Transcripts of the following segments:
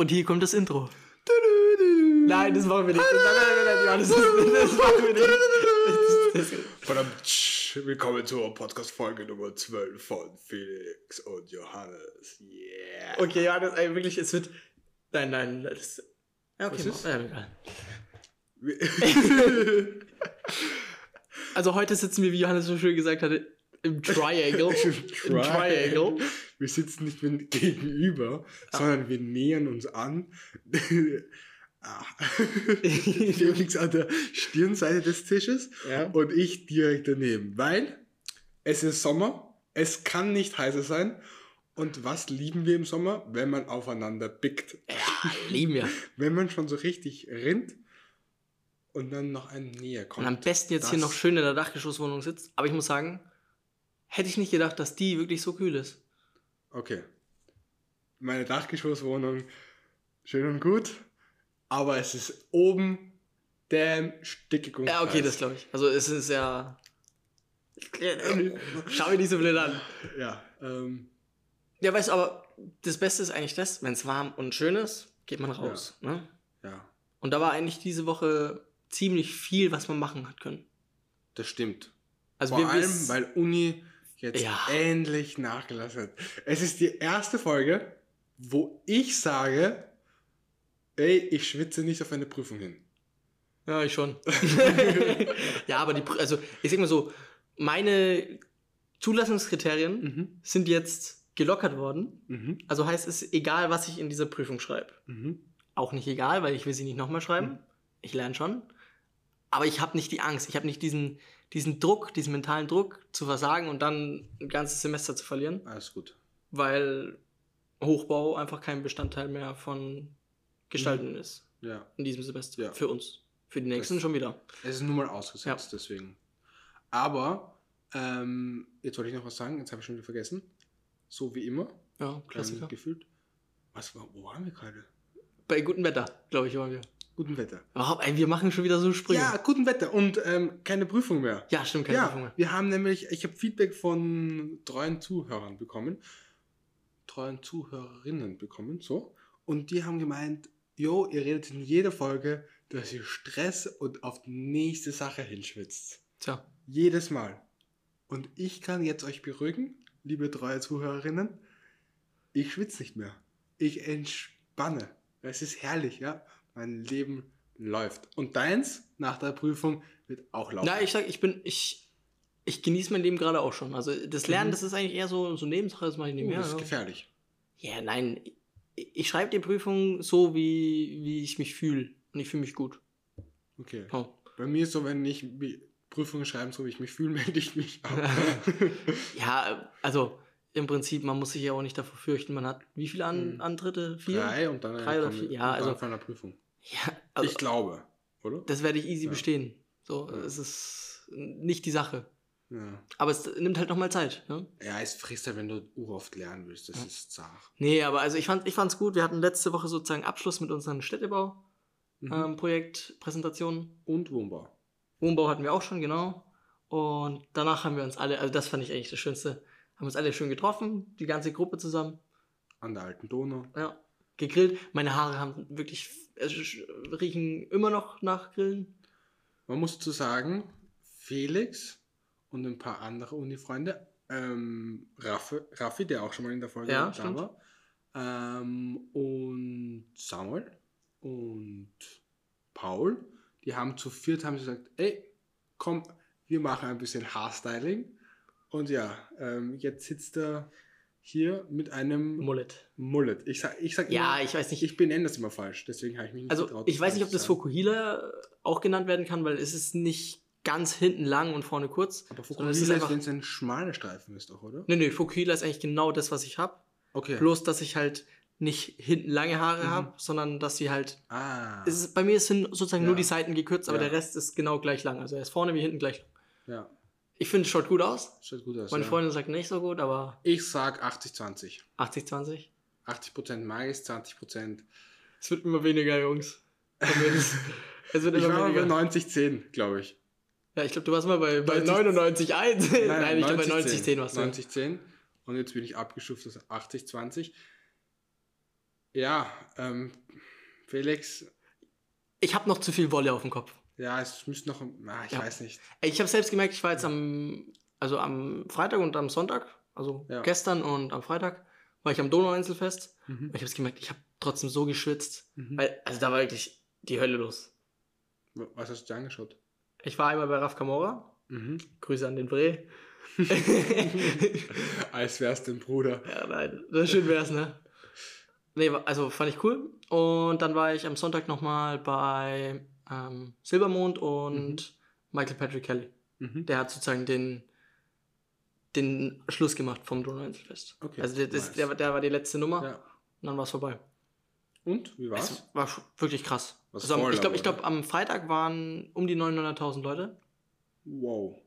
Und hier kommt das Intro. Nein, das machen wir nicht. Nein, nein, nein, nein, Johannes, das, das machen wir nicht. Verdammt, willkommen zur Podcast-Folge Nummer 12 von Felix und Johannes. Yeah. okay, Johannes, ey, wirklich, es wird. Nein, nein, das. Ja, okay, ist? ja, egal. Also heute sitzen wir, wie Johannes so schön gesagt hatte, im Triangle. Im Triangle. Wir sitzen nicht mehr gegenüber, sondern wir nähern uns an. Ah. Felix an der Stirnseite des Tisches Ja. und ich direkt daneben. Weil es ist Sommer, es kann nicht heißer sein. Und was lieben wir im Sommer? Wenn man aufeinander bickt. Ja, lieben wir. Wenn man schon so richtig rinnt und dann noch ein näher kommt. Und am besten jetzt hier noch schön in der Dachgeschosswohnung sitzt. Aber ich muss sagen, hätte ich nicht gedacht, dass die wirklich so kühl ist. Okay. Meine Dachgeschosswohnung, schön und gut, aber es ist oben damn stickig und Ja, okay, das glaube ich. Also es ist ja. Schau mir nicht so blöd an. Ja, ähm, Ja, weißt du, aber das Beste ist eigentlich das, wenn es warm und schön ist, geht man raus. Ne? ja, Und da war eigentlich diese Woche ziemlich viel, was man machen hat können. das stimmt. Also Vor wir allem, weil Uni jetzt Ja. endlich nachgelassen hat. Es ist die erste Folge, wo ich sage, ey, ich schwitze nicht auf eine Prüfung hin. Ja, ich schon. ja, aber die, also ich sag mal so, meine Zulassungskriterien Mhm. sind jetzt gelockert worden. Mhm. Also heißt es egal, was ich in dieser Prüfung schreibe. Mhm. Auch nicht egal, weil ich will sie nicht nochmal schreiben. Mhm. Ich lerne schon. Aber ich habe nicht die Angst, ich habe nicht diesen, diesen Druck, diesen mentalen Druck zu versagen und dann ein ganzes Semester zu verlieren, Alles gut. weil Hochbau einfach kein Bestandteil mehr von Gestalten ist Ja. in diesem Semester. Ja. Für uns. Für die nächsten Das- schon wieder. Es ist nur mal ausgesetzt, deswegen. Aber, ähm, jetzt wollte ich noch was sagen, jetzt habe ich schon wieder vergessen. So wie immer. Ja, Klassiker. Ähm, gefühlt. Was war, wo waren wir gerade? Bei gutem Wetter, glaube ich, waren wir. Guten Wetter. Oh, ey, wir machen schon wieder so Sprünge. Ja, guten Wetter und ähm, keine Prüfung mehr. ja stimmt, keine ja, Prüfung mehr. wir haben nämlich, ich habe Feedback von treuen Zuhörern bekommen, treuen Zuhörerinnen bekommen, so. Und die haben gemeint, jo, ihr redet in jeder Folge, dass ihr Stress und auf die nächste Sache hinschwitzt. Tja. Jedes Mal. Und ich kann jetzt euch beruhigen, liebe treue Zuhörerinnen, ich schwitze nicht mehr. Ich entspanne. Es ist herrlich, ja. Mein Leben läuft. Und deins nach der Prüfung wird auch laufen. Na, ich sag, ich bin, ich, ich genieße mein Leben gerade auch schon. Also das Lernen, Mhm. das ist eigentlich eher so, so Nebensache, das mache ich oh, nebenher. das ist ja. gefährlich. Ja, nein. Ich, ich schreibe die Prüfung so, wie, wie ich mich fühle. Und ich fühle mich gut. Okay. Oh. Bei mir ist so, wenn ich Prüfungen schreiben, so wie ich mich fühle, melde ich mich ab. Ja, also im Prinzip, man muss sich ja auch nicht davor fürchten. Man hat wie viele An Antritte? Vier? Drei und dann Drei oder vier? Ja, also, von einer Prüfung. ja, also ich glaube, oder? das werde ich easy bestehen. So, es ist nicht die Sache. Ja. Aber es nimmt halt nochmal Zeit. Ne? ja, es frisst ja, wenn du uroft lernen willst. Das ist zart. Nee, aber also ich fand ich fand's gut. Wir hatten letzte Woche sozusagen Abschluss mit unseren Städtebau Mhm. ähm. Und Wohnbau. Wohnbau hatten wir auch schon, genau. Und danach haben wir uns alle, also das fand ich eigentlich das Schönste, haben uns alle schön getroffen, die ganze Gruppe zusammen, An der alten Donau. ja, gegrillt. Meine Haare haben wirklich, sch- riechen immer noch nach Grillen. Man muss dazu sagen, Felix und ein paar andere Uni-Freunde, ähm, Raffi, Raffi, der auch schon mal in der Folge Ja, da war, ähm, und Samuel und Paul, die haben zu viert haben gesagt, ey, komm, wir machen ein bisschen Haarstyling. Und ja, ähm, jetzt sitzt er hier mit einem Mullet. Mullet. Ich sag, ich sag Ja, immer, ich weiß nicht. ich benenne das immer falsch, deswegen habe ich mich nicht Also getraut, ich weiß nicht, ob das. Fokuhila auch genannt werden kann, weil es ist nicht ganz hinten lang und vorne kurz. Aber Fokuhila ist einfach. wenn es ein schmaler Streifen ist, doch, oder? Nee, nee, Fokuhila ist eigentlich genau das, was ich hab. Okay. Bloß, dass ich halt nicht hinten lange Haare Mhm. hab, sondern dass sie halt Ah. Es ist, bei mir sind sozusagen Ja. nur die Seiten gekürzt, aber Ja. der Rest ist genau gleich lang. Also er ist vorne wie hinten gleich lang. ja, Ich finde, es schaut gut aus. schaut gut aus. Meine ja. Freundin sagt nicht so gut, aber Ich sag 80-20. 80-20. 80% mag ich, 20%. Es wird immer weniger, Jungs. es wird Ich immer war mal bei weniger. 90-10, glaube ich. Ja, ich glaube, du warst mal bei, bei 90 99,1. Nein, ich glaube bei 90-10. 90,10 warst du. 90-10. Und jetzt bin ich abgestuft auf 80-20. Ja, ähm, Felix, Ich habe noch zu viel Wolle auf dem Kopf. Ja, es müsste noch, ah, ich Ja. weiß nicht. Ich habe selbst gemerkt, ich war jetzt am, also am Freitag und am Sonntag, also Ja. gestern und am Freitag, war ich am Donauinselfest. Mhm. Und ich habe gemerkt, ich habe trotzdem so geschwitzt. Mhm. Weil, also da war wirklich die Hölle los. Was hast du dir angeschaut? Ich war einmal bei Raf Kamora. Mhm. Grüße an den Bre. Als wär's dein Bruder. Ja, nein, das schön wär's, ne? Nee, also fand ich cool. Und dann war ich am Sonntag nochmal bei ähm, Silbermond und Michael Patrick Kelly. Mhm. Der hat sozusagen den, den Schluss gemacht vom Donauinselfest. Okay, Also der, das, nice. der, war- der war die letzte Nummer Ja. und dann war es vorbei. Und, wie war's? Es war wirklich krass. Was Also am, ich glaube, glaub, am Freitag waren um die 900.000 Leute. Wow.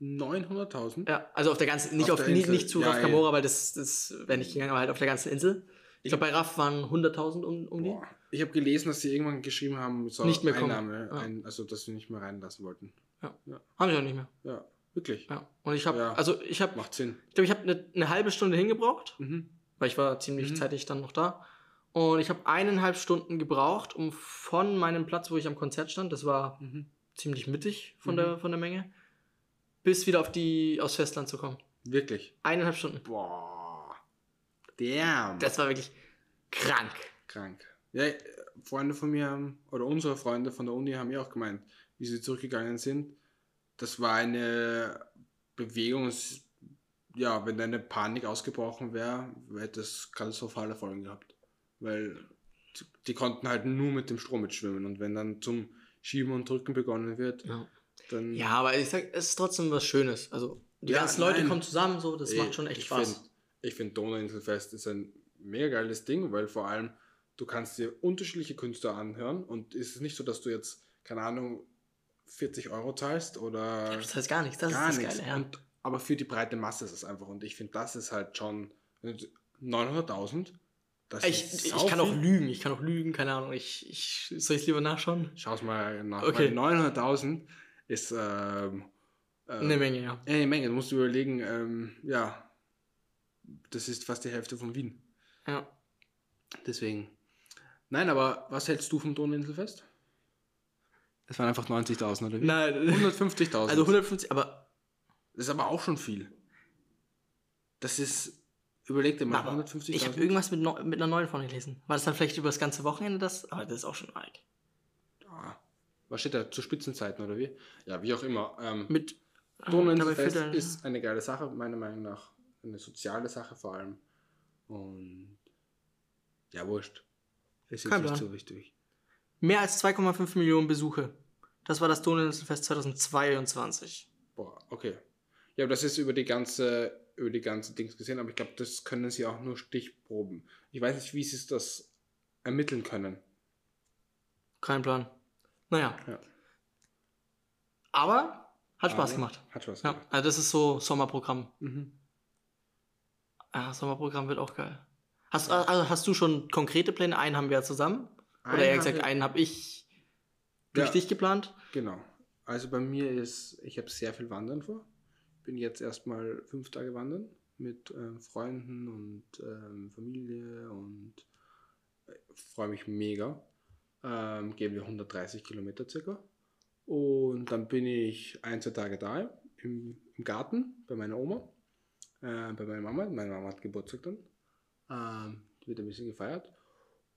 900.000? Ja, also auf der ganzen, nicht, Auf auf, der nicht, Insel. nicht zu Ja, Raf ja. Kamora, weil das, das wäre nicht gegangen, aber halt auf der ganzen Insel. Ich glaube, bei Raf waren 100.000 um, um die. Boah. Ich habe gelesen, dass sie irgendwann geschrieben haben, so Nicht mehr. Einnahme, Ja. ein, also dass sie nicht mehr reinlassen wollten. Haben sie auch nicht mehr. Ja, wirklich. Ja. Und ich habe, Ja. also ich habe, Macht Sinn. ich glaube, ich habe eine, eine halbe Stunde hingebraucht, Mhm. weil ich war ziemlich Mhm. zeitig dann noch da. Und ich habe eineinhalb Stunden gebraucht, um von meinem Platz, wo ich am Konzert stand, das war Mhm. ziemlich mittig von, Mhm. der, von der Menge, bis wieder auf die, aufs Festland zu kommen. Wirklich. Eineinhalb Stunden. Boah. Damn. Das war wirklich krank. krank. Ja, Freunde von mir haben, oder unsere Freunde von der Uni haben ja auch gemeint, wie sie zurückgegangen sind. Das war eine Bewegung, ja, wenn eine Panik ausgebrochen wäre, hätte es katastrophale Folgen gehabt. Weil die- konnten halt nur mit dem Strom mitschwimmen und wenn dann zum Schieben und Drücken begonnen wird, Ja. dann. Ja, aber ich sag, es ist trotzdem was Schönes. Also die Ja, ganzen Leute nein. kommen zusammen, so, das Ey, macht schon echt ich Spaß. Find, ich finde Donauinselfest ist ein mega geiles Ding, weil vor allem du kannst dir unterschiedliche Künstler anhören und es ist nicht so, dass du jetzt, keine Ahnung, 40 Euro zahlst oder das heißt gar nichts, das gar ist das nichts. Geile. Ja. Und, aber für die breite Masse ist es einfach und ich finde, das ist halt schon 900.000. Das Ich, ist ich kann auch lügen, ich kann auch lügen, keine Ahnung. Ich, ich, soll ich es lieber nachschauen? Schau's mal nach. Okay. Okay. 900.000 ist ähm, äh, Eine Menge, ja. Eine Menge, du musst überlegen, ähm, ja, das ist fast die Hälfte von Wien. ja. Deswegen. Nein, aber was hältst du vom Donauinselfest? Es waren einfach 90.000 oder wie? Nein, 150.000. also 150, aber, das ist aber auch schon viel. Das ist, überleg dir mal, aber 150.000. ich habe irgendwas mit, neu- mit einer neuen von gelesen. War das dann vielleicht über das ganze Wochenende das? Aber das ist auch schon arg. Ah, was steht da? Zu Spitzenzeiten oder wie? Ja, wie auch immer. Ähm, Mit führt er- ist eine geile Sache, meiner Meinung nach. Eine soziale Sache vor allem. Und ja, wurscht. Ist jetzt Kein nicht Plan. so wichtig. mehr als 2,5 Millionen Besuche. Das war das Donauinselfest 2022. Boah, okay. Ja, aber das ist über die ganze, über die ganze Dings gesehen, aber ich glaube, das können sie auch nur Stichproben. Ich weiß nicht, wie sie das ermitteln können. Kein Plan. Naja. Ja. Aber hat Spaß Aber gemacht. Hat Spaß Ja, gemacht. also das ist so Sommerprogramm. Mhm. Ja, Sommerprogramm wird auch geil. Hast, also hast du schon konkrete Pläne? Einen haben wir ja zusammen. Oder eher Einen gesagt, einen habe ich durch Ja. dich geplant. Genau. Also bei mir ist, ich habe sehr viel Wandern vor. Bin jetzt erstmal fünf Tage wandern mit ähm, Freunden und ähm, Familie und äh, freue mich mega. Ähm, gehen wir 130 Kilometer circa. Und dann bin ich ein, zwei Tage da im, im Garten bei meiner Oma, äh, bei meiner Mama. Meine Mama hat Geburtstag dann. Ähm, wird ein bisschen gefeiert.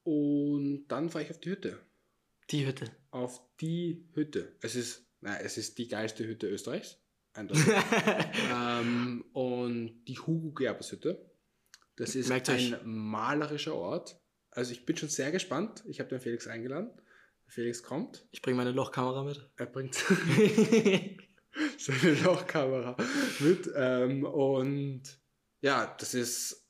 Und dann fahre ich auf die Hütte Die Hütte. auf die Hütte. Es ist, na, es ist die geilste Hütte Österreichs. Eindeutig. ähm, und die Hugo Gerbers Hütte. Das ist Merkt ein euch. malerischer Ort. Also ich bin schon sehr gespannt. Ich habe den Felix eingeladen. Felix kommt. ich bringe meine Lochkamera mit. Er bringt seine Lochkamera mit. Ähm, und ja, das ist,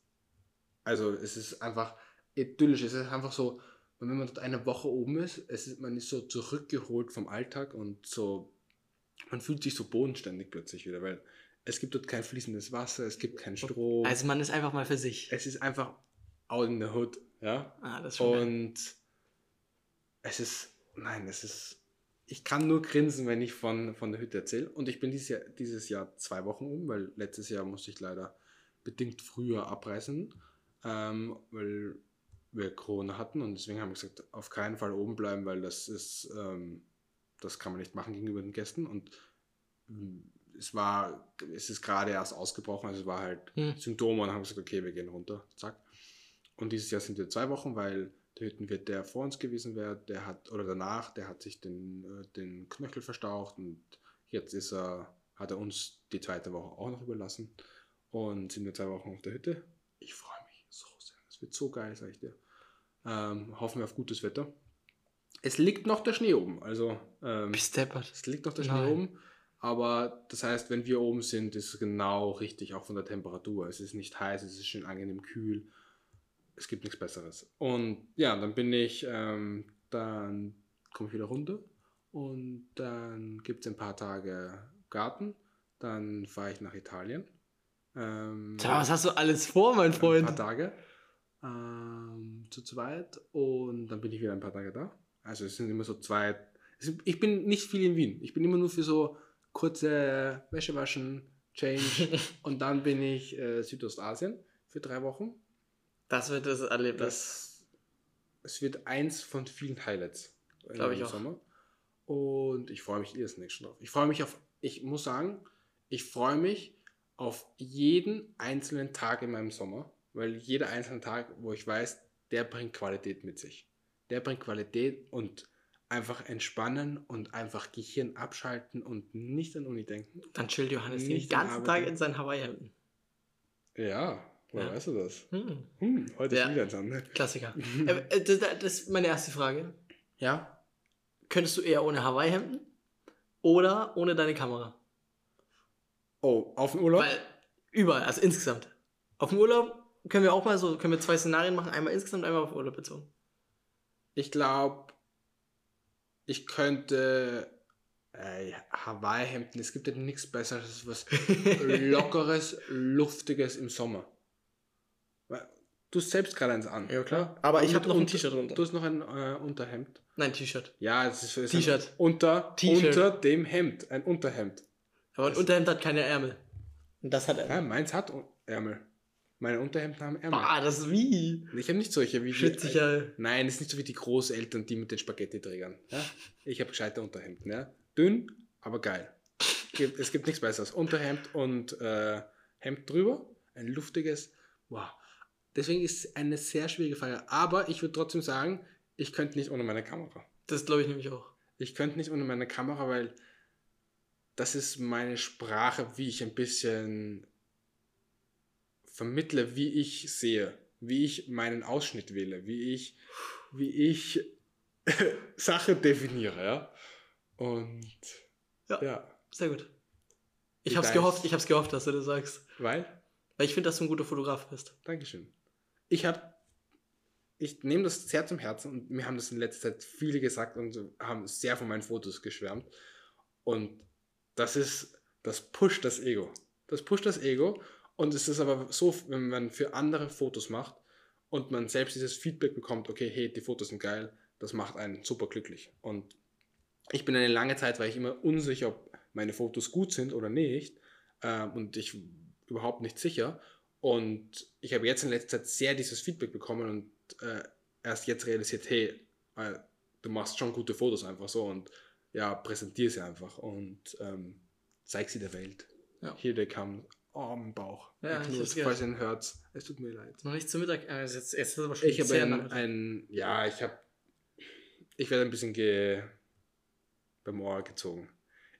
also es ist einfach idyllisch. Es ist einfach so, wenn man dort eine Woche oben ist, es ist, man ist so zurückgeholt vom Alltag und so, man fühlt sich so bodenständig plötzlich wieder, weil es gibt dort kein fließendes Wasser, es gibt keinen Strom. Also man ist einfach mal für sich. es ist einfach out in the hood, ja. Ah, das ist schon geil. Und es ist, nein, es ist, ich kann nur grinsen, wenn ich von, von der Hütte erzähle. Und ich bin dieses Jahr, dieses Jahr zwei Wochen um, weil letztes Jahr musste ich leider bedingt früher abreisen, ähm, weil wir Corona hatten und deswegen haben wir gesagt, auf keinen Fall oben bleiben, weil das ist, ähm, das kann man nicht machen gegenüber den Gästen und ähm, es war, es ist gerade erst ausgebrochen, also es war halt Hm. Symptome und haben gesagt, okay, wir gehen runter, zack. Und dieses Jahr sind wir zwei Wochen, weil der Hüttenwirt, der vor uns gewesen wäre, der hat, oder danach, der hat sich den, äh, den Knöchel verstaucht und jetzt ist er, hat er uns die zweite Woche auch noch überlassen und sind wir zwei Wochen auf der Hütte. Ich freue mich so sehr. Es wird so geil, sag ich dir. Ähm, hoffen wir auf gutes Wetter. Es liegt noch der Schnee oben, also ähm, es liegt noch der Schnee Nein. oben, aber das heißt, wenn wir oben sind, ist es genau richtig, auch von der Temperatur. Es ist nicht heiß, es ist schön angenehm kühl. Es gibt nichts Besseres. Und ja, dann bin ich, ähm, dann komme ich wieder runter und dann gibt es ein paar Tage Garten. Dann fahre ich nach Italien. Ähm, Tja, was hast du alles vor, mein ein Freund? paar Tage ähm, zu zweit und dann bin ich wieder ein paar Tage da. Also es sind immer so zwei. Ich bin nicht viel in Wien. Ich bin immer nur für so kurze Wäsche waschen, Change und dann bin ich äh, Südostasien für drei Wochen. Das wird das Erlebnis. Das, es wird eins von vielen Highlights äh, Glaub ich im auch. Sommer. Und ich freue mich irrsinnig schon drauf. Ich freue mich auf, ich muss sagen, ich freue mich auf jeden einzelnen Tag in meinem Sommer, weil jeder einzelne Tag, wo ich weiß, der bringt Qualität mit sich. Der bringt Qualität und einfach entspannen und einfach Gehirn abschalten und nicht an Uni denken. Dann chillt Johannes den ganzen Tag in seinen Hawaii-Hemden. Ja, woher Ja. weißt du das? Hm. Hm, heute Ja. ist wieder dran, ne? Klassiker. äh, äh, das, das ist meine erste Frage. Ja, Könntest du eher ohne Hawaii-Hemden oder ohne deine Kamera? Oh, auf den Urlaub? Weil überall, also insgesamt. Auf dem Urlaub können wir auch mal so, können wir zwei Szenarien machen, einmal insgesamt, einmal auf Urlaub bezogen. Ich glaube, ich könnte äh, Hawaii-Hemden. Es gibt ja nichts Besseres, was lockeres, luftiges im Sommer. Weil Du hast selbst gerade eins an. Ja, klar. Aber Und ich hab mit noch ein T-Shirt drunter. Du hast noch ein äh, Unterhemd. Nein, T-Shirt. Ja, es ist, ist T-Shirt. Unter, T-Shirt. unter dem Hemd. Ein Unterhemd. Aber ein Das- Unterhemd hat keine Ärmel. Und das hat Ja, Ärmel. meins hat Ärmel. Meine Unterhemden haben Ärmel. Ah, das ist wie. Ich habe nicht solche wie die- Schützlicher. Nein, es ist nicht so wie die Großeltern, die mit den Spaghetti-Trägern. Ja? Ich habe gescheite Unterhemden. Ja? Dünn, aber geil. Gibt- Es gibt nichts Besseres. Unterhemd und äh, Hemd drüber. Ein luftiges. Wow. Deswegen ist es eine sehr schwierige Frage. Aber ich würde trotzdem sagen, ich könnte nicht ohne meine Kamera. Das glaube ich nämlich auch. Ich könnte nicht ohne meine Kamera, weil das ist meine Sprache, wie ich ein bisschen vermittle, wie ich sehe, wie ich meinen Ausschnitt wähle, wie ich, wie ich Sache definiere, ja. Und Ja. ja, Sehr gut. Ich hab's deins? gehofft, ich hab's gehofft, dass du das sagst. weil, Weil ich finde, dass du ein guter Fotograf bist. Dankeschön. Ich habe, ich nehme das sehr zum Herzen und mir haben das in letzter Zeit viele gesagt und haben sehr von meinen Fotos geschwärmt. Und das ist, das pusht das Ego. Das pusht das Ego und es ist aber so, wenn man für andere Fotos macht und man selbst dieses Feedback bekommt, okay, hey, die Fotos sind geil, das macht einen super glücklich. Und ich bin eine lange Zeit, war ich immer unsicher, ob meine Fotos gut sind oder nicht. Ähm, und ich überhaupt nicht sicher. Und ich habe jetzt in letzter Zeit sehr dieses Feedback bekommen und äh, erst jetzt realisiert, hey, äh, du machst schon gute Fotos einfach so und ja, präsentiere sie einfach und ähm, zeig sie der Welt. Ja. Hier der kam oh, im Bauch. Ja, Ich gehört. falls ihr ihn hört, es tut mir leid. Noch nicht zu Mittag. Äh, jetzt, jetzt ist es aber schon Ich habe ein, ein, ja, ich habe, ich werde ein bisschen ge, beim Ohr gezogen.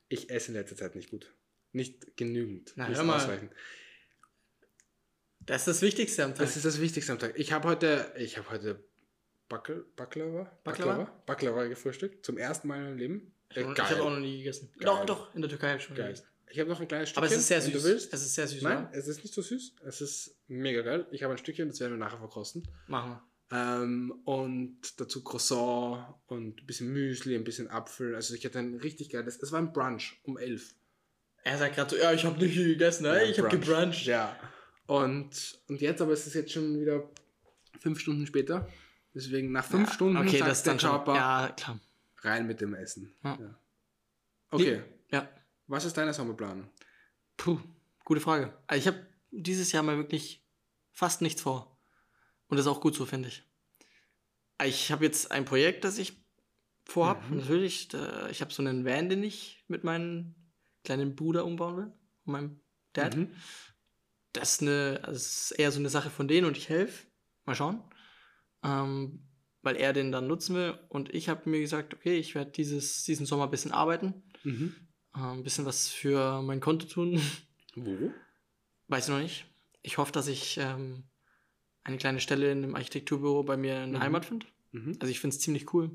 Ich esse in letzter Zeit nicht gut. Nicht genügend. Na, nicht hör mal. ausreichend. Das ist das Wichtigste am Tag. Das ist das Wichtigste am Tag. Ich habe heute, ich habe heute Backel, Baklava, Baklava? Baklava gefrühstückt. Zum ersten Mal in meinem Leben. Äh, ich habe auch noch nie gegessen. Geil. Doch, doch, in der Türkei habe ich schon Geil. gegessen. Ich habe noch ein kleines Stückchen. Aber es ist sehr wenn süß. Du willst. Es ist sehr süß, Nein, oder? es ist nicht so süß. Es ist mega geil. Ich habe ein Stückchen, das werden wir nachher verkosten. Machen wir. Ähm, und dazu Croissant und ein bisschen Müsli, ein bisschen Apfel. Also ich hatte ein richtig geiles. Es war ein Brunch um 11. Er sagt gerade so, ja, ich habe nicht gegessen, ne? Ja, ich habe Brunch. gebruncht. Ja. Und, und jetzt, aber es ist jetzt schon wieder fünf Stunden später. Deswegen nach fünf Ja, Stunden okay, sagt das der. Körper Ja, rein mit dem Essen. Ja. Ja. Okay, Ja. was ist deine Sommerplanung? Puh, gute Frage. Also ich habe dieses Jahr mal wirklich fast nichts vor. Und das ist auch gut so, finde ich. Ich habe jetzt ein Projekt, das ich vorhab. Mhm. Natürlich, da, ich habe so einen Van, den ich mit meinem kleinen Bruder umbauen will. Und meinem Dad. Mhm. Das ist, eine, also es ist eher so eine Sache von denen und ich helfe. Mal schauen. Ähm, weil er den dann nutzen will. Und ich habe mir gesagt, okay, ich werde dieses diesen Sommer ein bisschen arbeiten. Mhm. äh, ein bisschen was für mein Konto tun. Wo? Weiß ich noch nicht. Ich hoffe, dass ich ähm, eine kleine Stelle in einem Architekturbüro bei mir in der Mhm. Heimat finde. Mhm. Also ich finde es ziemlich cool.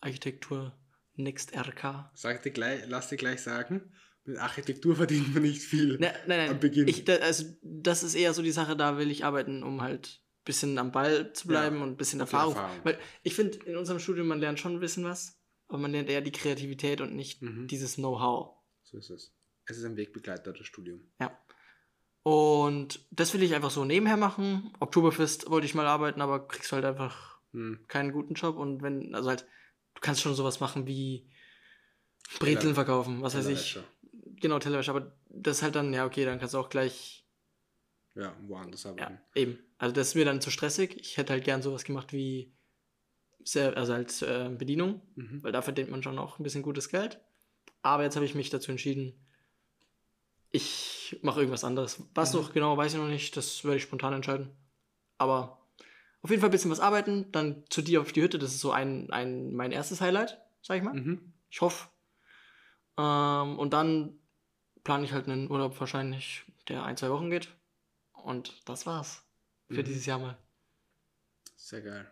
Architektur Next RK. Sag dir gleich, lass dir gleich sagen, mit Architektur verdient man nicht viel. Ne, nein, Am nein. Beginn. Ich, da, also das ist eher so die Sache, da will ich arbeiten, um halt ein bisschen am Ball zu bleiben Ja, und ein bisschen Erfahrung. Erfahrung. Weil ich finde, in unserem Studium, man lernt schon ein bisschen was, aber man lernt eher die Kreativität und nicht Mhm. dieses Know-how. So ist es. Es ist ein Wegbegleiter, das Studium. Ja. Und das will ich einfach so nebenher machen. Oktoberfest wollte ich mal arbeiten, aber kriegst halt einfach Hm. keinen guten Job. Und wenn, also halt, du kannst schon sowas machen wie Brezeln Teller- verkaufen, was weiß ich. Genau, Tellerwäsche. Aber das ist halt dann, ja, okay, dann kannst du auch gleich, Ja, woanders ja, arbeiten. eben. Also das ist mir dann zu stressig. Ich hätte halt gern sowas gemacht wie, sehr, also als äh, Bedienung, Mhm. weil da verdient man schon auch ein bisschen gutes Geld. Aber jetzt habe ich mich dazu entschieden, ich mache irgendwas anderes. Was Mhm. noch genau, weiß ich noch nicht. Das werde ich spontan entscheiden. Aber auf jeden Fall ein bisschen was arbeiten. Dann zu dir auf die Hütte. Das ist so ein, ein mein erstes Highlight, sag ich mal. Mhm. Ich hoffe. Ähm, und dann plane ich halt einen Urlaub wahrscheinlich, der ein, zwei Wochen geht. Und das war's. Für Mhm. dieses Jahr mal. Sehr geil.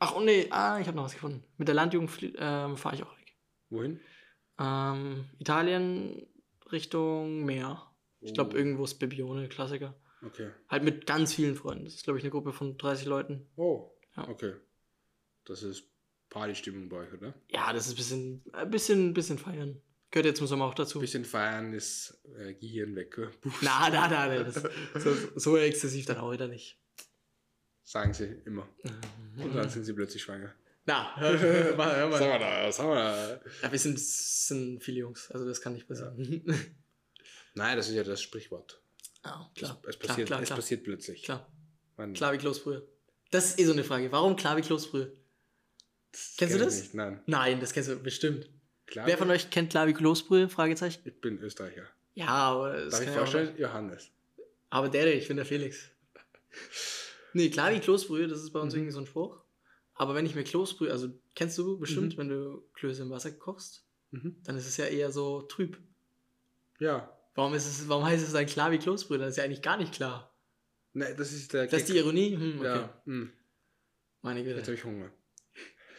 Ach, und nee, ah, ich habe noch was gefunden. Mit der Landjugend ähm, fahre ich auch weg. Wohin? Ähm, Italien Richtung Meer. Ich glaube, Oh. irgendwo ist Bebione, Klassiker. Okay. Halt mit ganz vielen Freunden. Das ist, glaube ich, eine Gruppe von 30 Leuten. Oh, Ja. okay. Das ist Partystimmung bei euch, oder? Ja, das ist ein bisschen, ein bisschen, bisschen feiern. Gehört jetzt zum Sommer auch dazu. Ein bisschen feiern ist äh, Gehirn weg. oder? Na, na, na, na das, so, so exzessiv dann auch wieder nicht. Sagen sie immer. Und Mhm. dann sind sie plötzlich schwanger. Na, hör, mal, hör haben mal. wir da? Haben wir da? Ja, wir sind, sind viele Jungs, also das kann nicht passieren. Nein, das ist ja das Sprichwort. Ja, klar. Es klar, passiert, klar, es klar, passiert plötzlich. klar. Klar wie Kloßbrühe. Das ist eh so eine Frage. Warum klar wie Kloßbrühe? Kennst du kenn ich das? Nicht. Nein. Nein, das kennst du bestimmt. Klar, Wer von euch kennt klar wie Kloßbrühe? Fragezeichen. Ich bin Österreicher. Ja, aber das Darf ich auch vorstellen? Johannes. Aber der, ich bin der Felix. Nee, klar wie Kloßbrühe, das ist bei uns Mhm. irgendwie so ein Spruch. Aber wenn ich mir Kloßbrühe, also kennst du bestimmt, Mhm. wenn du Klöße im Wasser kochst, Mhm. dann ist es ja eher so trüb. Ja. Warum, ist es, warum heißt es dann klar wie Kloßbrühe? Das ist ja eigentlich gar nicht klar. Nein, das ist der Das ist die. Ironie? Hm, okay. Ja. Hm. Meine Jetzt Güte. habe ich Hunger.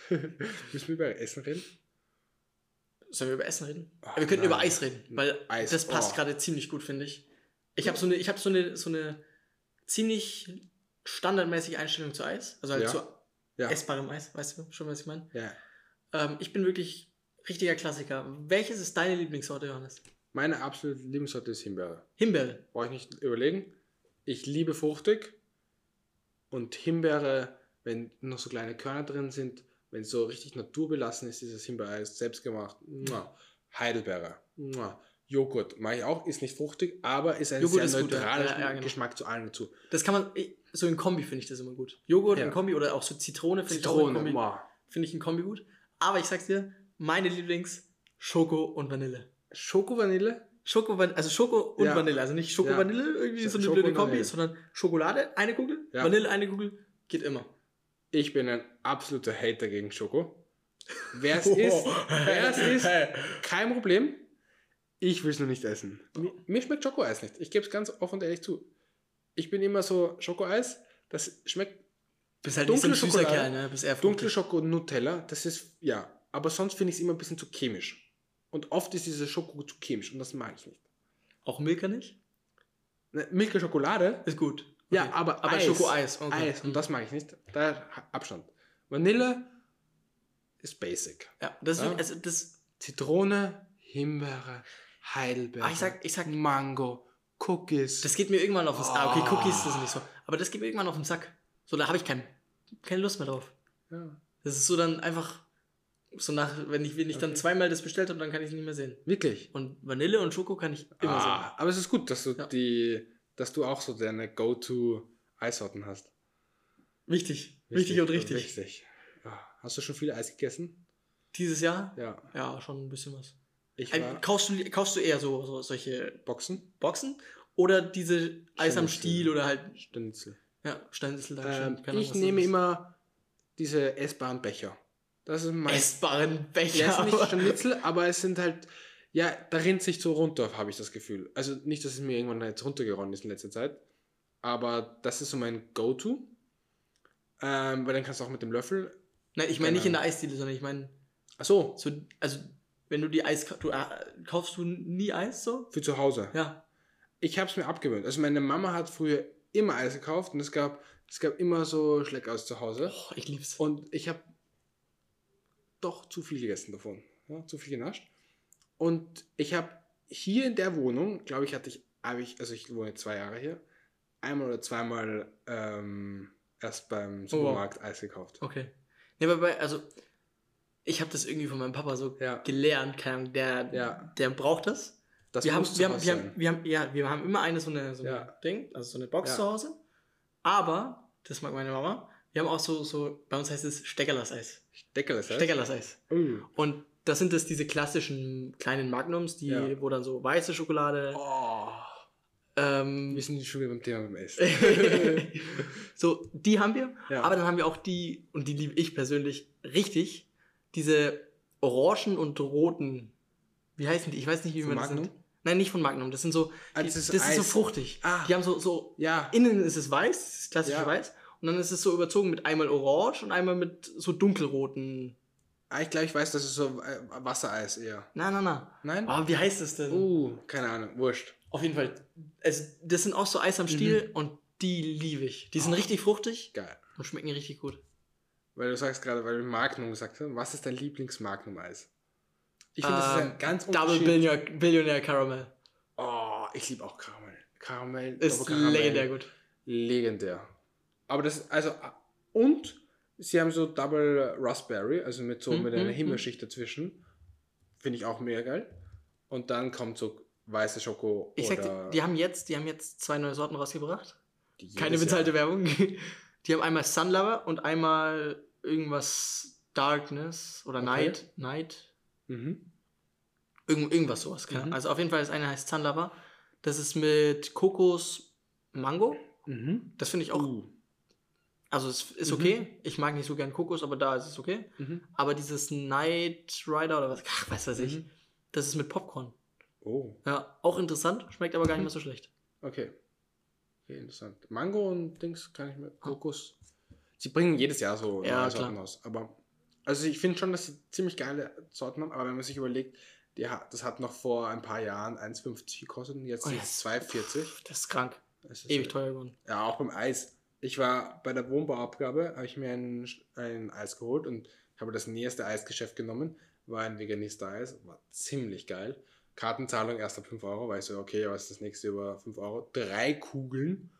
Müssen wir über Essen reden? Sollen wir über Essen reden? Ja, wir könnten nein. über Eis reden, weil Eis, das passt oh. gerade ziemlich gut, finde ich. Ich habe so eine, ich habe so eine, so eine ziemlich standardmäßige Einstellung zu Eis, also halt Ja. zu Ja. essbarem Eis, weißt du schon, was ich meine? ja. Ähm, ich bin wirklich richtiger Klassiker. Welches ist deine Lieblingssorte, Johannes? Meine absolute Lieblingssorte ist Himbeere. Himbeere. Brauche ich nicht überlegen. Ich liebe fruchtig. Und Himbeere, wenn noch so kleine Körner drin sind, wenn es so richtig naturbelassen ist, dieses Himbeereis, selbst gemacht. Mua. Heidelbeere. Mua. Joghurt mache ich auch, ist nicht fruchtig, aber ist ein Joghurt sehr ist neutraler Ja, ja, genau. Geschmack zu allen dazu. Das kann man, so in Kombi finde ich das immer gut. Joghurt Ja. in Kombi oder auch so Zitrone finde ich auch in Kombi, mua. finde ich in Kombi gut. Aber ich sag's dir, meine Lieblings Schoko und Vanille. Schoko, Van- also Schoko und Ja. Vanille. Also nicht Schoko. Vanille, irgendwie So- eine Schoko blöde Kombi, Vanille. sondern Schokolade, eine Kugel. Vanille, eine Kugel, geht immer. Ich bin ein absoluter Hater gegen Schoko. Wer es ist, wer es ist, kein Problem. Ich will es nur nicht essen. Mir, mir schmeckt Schokoeis nicht. Ich gebe es ganz offen und ehrlich zu. Ich bin immer so Schokoeis, das schmeckt Bist halt Dunkle so Schokolade, Kerl, ne? Bist eher dunkle. Schoko und Nutella. Das ist, ja. Aber sonst finde ich es immer ein bisschen zu chemisch. Und oft ist diese Schoko zu chemisch und das mag ich nicht. Auch Milka nicht? Ne, Milke Schokolade, Ist gut. Ja, aber, aber Eis, Schokoeis. Okay. Eis. Und das mag ich nicht. Da Abstand. Vanille ist basic. Ja, das, Ja. also das, Zitrone, Himbeere, Heidelbeere, Ah, ich sag- ich sag- Mango, Cookies. das geht mir irgendwann auf den Sack. Ah, okay, Oh. Cookies, das ist nicht so. Aber das geht mir irgendwann auf den Sack. So, da habe ich kein, keine Lust mehr drauf. ja. Das ist so dann einfach, so nach, wenn ich, wenn ich dann Okay. zweimal das bestellt habe, dann kann ich es nicht mehr sehen. Wirklich. Und Vanille und Schoko kann ich immer Ah, aber es ist gut, dass du Ja. die, dass du auch so deine Go-to Eissorten hast. sehen. Wichtig. Wichtig und richtig. Richtig. Ah, Hast du schon viel Eis gegessen? Dieses Jahr? Ja. Ja, schon ein bisschen was. Ich war kaufst, du, kaufst du eher so, so solche Boxen. Boxen? Oder diese Eis am. Stiel oder halt, Stenzel. ja, Steinitzel, Ähm, Keine Ahnung, ich nehme ist. immer diese essbaren Becher. Das ist mein. essbaren Becher. Ja, sind nicht Scharnitzel, aber es sind halt. Ja, da rinnt sich so runter, habe ich das Gefühl. Also nicht, dass es mir irgendwann jetzt runtergeronnen ist in letzter Zeit. Aber das ist so mein Go-To. Ähm, weil dann kannst du auch mit dem Löffel. Nein, ich meine nicht in der Eisdiele, sondern ich meine, Achso, so, also, wenn du die Eis, du, äh, kaufst du nie Eis so? für zu Hause. Ja. Ich habe es mir abgewöhnt. Also meine Mama hat früher immer Eis gekauft und es gab, es gab immer so Schleckaus zu Hause. Oh, ich lieb's. Und ich habe doch zu viel gegessen davon. Ja, zu viel genascht. Und ich habe hier in der Wohnung, glaube ich, hatte ich, habe ich, also ich wohne zwei Jahre hier, einmal oder zweimal ähm, erst beim Supermarkt Eis gekauft. Okay. Nee, aber bei, also, ich habe das irgendwie von meinem Papa so Ja. gelernt, keine Ahnung, der, Ja. der braucht das. Das wir haben, wir, haben, wir, haben, wir, haben, ja, wir haben immer eine so eine, so Ja. Ding, also so eine Box zu Hause. Aber, das mag meine Mama, wir haben auch so, so bei uns heißt es Steckerlass-Eis. Steckerles Eis? Steckerlass-Eis. Uh. Und das sind das diese klassischen kleinen Magnums, die, Ja. wo dann so weiße Schokolade. Oh. Ähm, Wir sind schon wieder beim Thema beim Essen. so, die haben wir. Ja. Aber dann haben wir auch die, und die liebe ich persönlich richtig, diese orangen und roten. Wie heißen die? Ich weiß nicht, wie man das Magnum? nennt. Nein, nicht von Magnum. Das sind so. Ah, die, das das ist ist, so fruchtig. Ah. Die haben so, so. ja. Innen ist es weiß, das ist klassische Ja. Weiß. Und dann ist es so überzogen mit einmal orange und einmal mit so dunkelroten. Ah, ich glaube, ich weiß, das ist so äh, Wassereis eher. Na, na, na. Nein? Aber wie heißt es denn? Uh, keine Ahnung, wurscht. Auf jeden Fall. Also, das sind auch so Eis am Stiel und die liebe ich. Die sind Oh. richtig fruchtig Geil. und schmecken richtig gut. Weil du sagst gerade, weil wir Magnum gesagt haben, was ist dein Lieblings-Magnum-Eis? Ich finde, das ist Ähm, ein ganz Double Billionaire, Billionaire Caramel. Oh, ich liebe auch Karamell. Karamell, Ist Doppelkaramell. legendär gut. Legendär. Aber das ist, also, und sie haben so Double Raspberry, also mit so, Mhm, mit einer mhm, Himmelschicht dazwischen. Finde ich auch mega geil. Und dann kommt so weiße Schoko Ich sag, oder... dir, die haben jetzt, die haben jetzt zwei neue Sorten rausgebracht. Keine bezahlte Jahr- Werbung. Die haben einmal Sunlover und einmal irgendwas Darkness oder Okay. Night. Night. Mhm. Irgend, irgendwas sowas. Mhm. Also auf jeden Fall das eine heißt Sunlover. Das ist mit Kokos Mango. Mhm. Das finde ich auch. Uh. Also es ist Mhm. okay. Ich mag nicht so gern Kokos, aber da ist es okay. Mhm. Aber dieses Night Rider oder was, ach, weiß was ich, Mhm. das ist mit Popcorn. Oh, Ja, auch interessant, schmeckt aber gar nicht mehr so schlecht. okay. Okay, interessant. Mango und Dings kann ich mir. Kokos. Sie bringen jedes Jahr so Ja, neue klar. Sorten raus. Aber also ich finde schon, dass sie ziemlich geile Sorten haben, aber wenn man sich überlegt, die das hat noch vor ein paar Jahren 1,50 gekostet und jetzt Oh, sind das- es 2,40. Das ist krank. Das ist Ewig halt- teuer geworden. Ja, auch beim Eis. Ich war bei der Wohnbauabgabe, habe ich mir ein, ein Eis geholt und habe das nächste Eisgeschäft genommen. War ein Veganister-Eis, war ziemlich geil. Kartenzahlung erst ab 5 Euro, weil ich so, okay, was ist das nächste über 5 Euro? Drei Kugeln,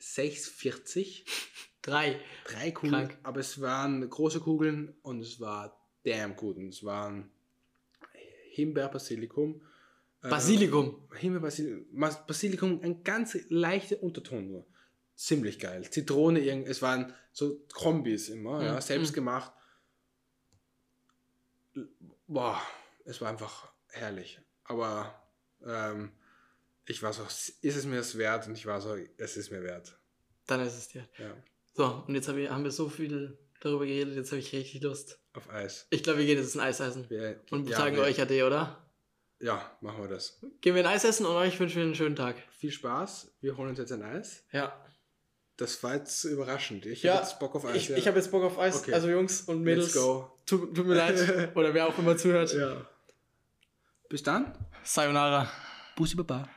6,40. Drei. Drei Kugeln, Krank. aber es waren große Kugeln und es war damn gut. Und es waren Himbeer-Basilikum. äh, Basilikum. Basilikum, Mas- Basilikum, ein ganz leichter Unterton nur. Ziemlich geil. Zitrone, es waren so Kombis immer, ja, Mhm. selbst gemacht. Boah, es war einfach herrlich. Aber ähm, ich war so, ist es mir das wert? Und ich war so, es ist mir wert. Dann ist es dir. Ja, So, und jetzt hab ich, haben wir so viel darüber geredet, jetzt habe ich richtig Lust. auf Eis. Ich glaube, wir gehen jetzt ein Eis essen. Wir, Und ja, sagen wir, euch Ade, oder? Ja, machen wir das. Gehen wir ein Eis essen und euch wünschen wir einen schönen Tag. Viel Spaß. Wir holen uns jetzt ein Eis. Ja. Das war jetzt überraschend. Ich Ja, habe jetzt Bock auf Eis. Ich, ja. ich habe jetzt Bock auf Eis. Okay. Also Jungs und Mädels. Let's go. Tut, tut mir leid. oder wer auch immer zuhört. Ja. Bis dann. Sayonara. Bussi Baba.